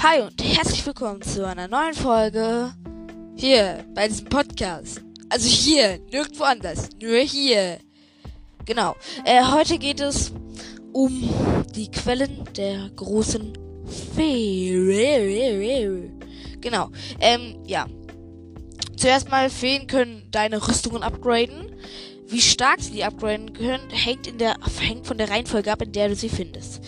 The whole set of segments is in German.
Hi und herzlich willkommen zu einer neuen Folge hier bei diesem Podcast. Also hier, nirgendwo anders, nur hier. Genau. Äh, heute geht es um die Quellen der großen Fee. Genau. Ähm, ja. Zuerst mal, Feen können deine Rüstungen upgraden. Wie stark sie die upgraden können, hängt, in der, hängt von der Reihenfolge ab, in der du sie findest.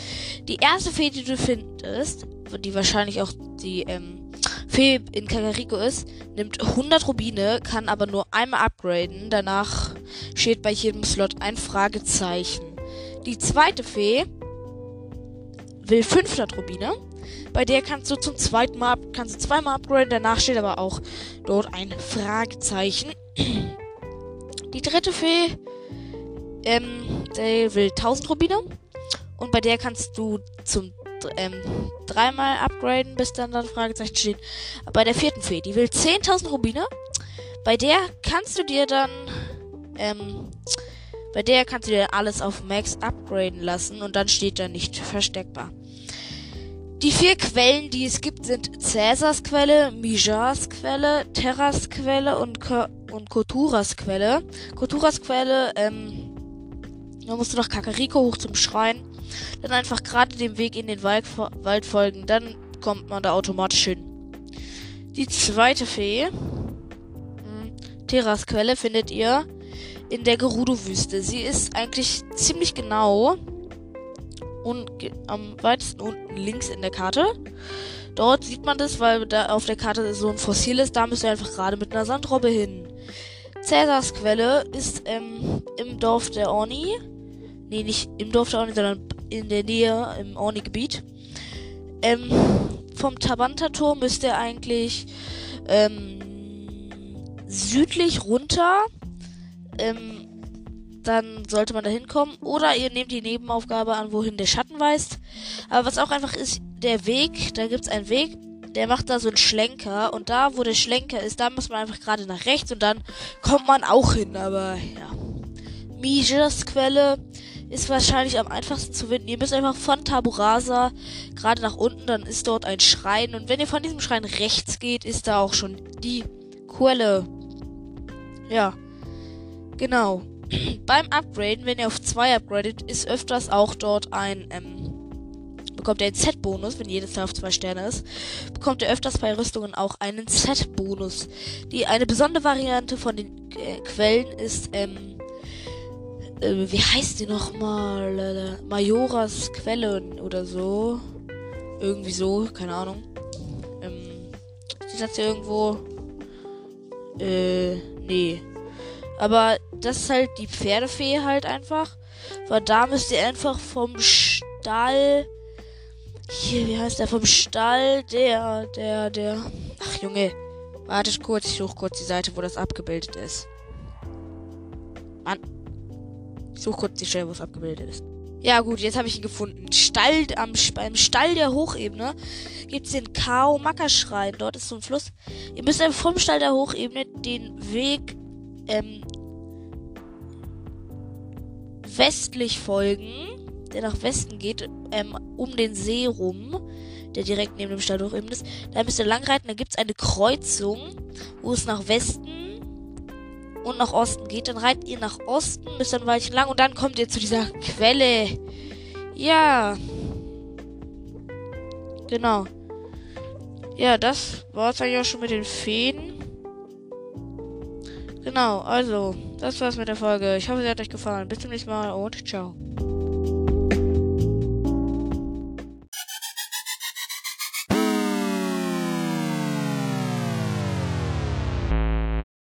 Die erste Fee, die du findest, die wahrscheinlich auch die ähm, Fee in Kakariko ist, nimmt 100 Rubine, kann aber nur einmal upgraden. Danach steht bei jedem Slot ein Fragezeichen. Die zweite Fee will 500 Rubine. Bei der kannst du zum zweiten Mal, kannst du zweimal upgraden. Danach steht aber auch dort ein Fragezeichen. Die dritte Fee, ähm, der will 1000 Rubine. Und bei der kannst du zum ähm, dreimal upgraden, bis dann dann Fragezeichen steht. Bei der vierten Fee, die will 10.000 Rubine. Bei der kannst du dir dann, ähm, bei der kannst du dir alles auf Max upgraden lassen und dann steht da nicht versteckbar. Die vier Quellen, die es gibt, sind Cäsars Quelle, Mijars Quelle, Terras Quelle und, Ko und Koturas Quelle. Koturas Quelle, ähm, da musst du nach Kakariko hoch zum Schrein. Dann einfach gerade dem Weg in den Wald, Wald folgen. Dann kommt man da automatisch hin. Die zweite Fee, hm, Terras Quelle, findet ihr in der Gerudo-Wüste. Sie ist eigentlich ziemlich genau und am weitesten unten links in der Karte. Dort sieht man das, weil da auf der Karte so ein Fossil ist. Da müsst ihr einfach gerade mit einer Sandrobbe hin. Cäsars Quelle ist ähm, im Dorf der Orni. Nee, nicht im Dorf der Orni, sondern in der Nähe im Orni-Gebiet. Ähm, vom Tabanta-Tor müsst ihr eigentlich ähm, südlich runter. Ähm, dann sollte man da hinkommen. Oder ihr nehmt die Nebenaufgabe an, wohin der Schatten weist. Aber was auch einfach ist, der Weg, da gibt es einen Weg, der macht da so einen Schlenker. Und da, wo der Schlenker ist, da muss man einfach gerade nach rechts und dann kommt man auch hin. Aber ja. Mijas Quelle ist wahrscheinlich am einfachsten zu finden. Ihr müsst einfach von Taburasa gerade nach unten, dann ist dort ein Schrein. Und wenn ihr von diesem Schrein rechts geht, ist da auch schon die Quelle. Ja. Genau. Beim Upgraden, wenn ihr auf 2 upgradet, ist öfters auch dort ein, ähm, bekommt ihr einen Z-Bonus, wenn jedes Teil auf 2 Sterne ist, bekommt ihr öfters bei Rüstungen auch einen Z-Bonus. Die eine besondere Variante von den äh, Quellen ist, ähm, äh, wie heißt die nochmal? Äh, Majoras Quelle oder so. Irgendwie so, keine Ahnung. Ähm, steht das hier irgendwo? Äh, nee. Aber das ist halt die Pferdefee halt einfach. Weil da müsst ihr einfach vom Stall. Hier, wie heißt der? Vom Stall, der, der, der. Ach, Junge. Wartet kurz, ich suche kurz die Seite, wo das abgebildet ist. Mann. Ich suche kurz die Stelle, wo es abgebildet ist. Ja gut, jetzt habe ich ihn gefunden. Stall, am, beim Stall der Hochebene gibt es den Kao Maka Schrein. Dort ist so ein Fluss. Ihr müsst vom Stall der Hochebene den Weg ähm, westlich folgen, der nach Westen geht, ähm, um den See rum, der direkt neben dem Stall der Hochebene ist. Da müsst ihr langreiten, da gibt es eine Kreuzung, wo es nach Westen und nach Osten geht. Dann reitet ihr nach Osten, müsst ein Weilchen lang und dann kommt ihr zu dieser Quelle. Ja. Genau. Ja, das war es eigentlich auch schon mit den Feen. Genau, also, das war's mit der Folge. Ich hoffe, sie hat euch gefallen. Bis zum nächsten Mal und ciao.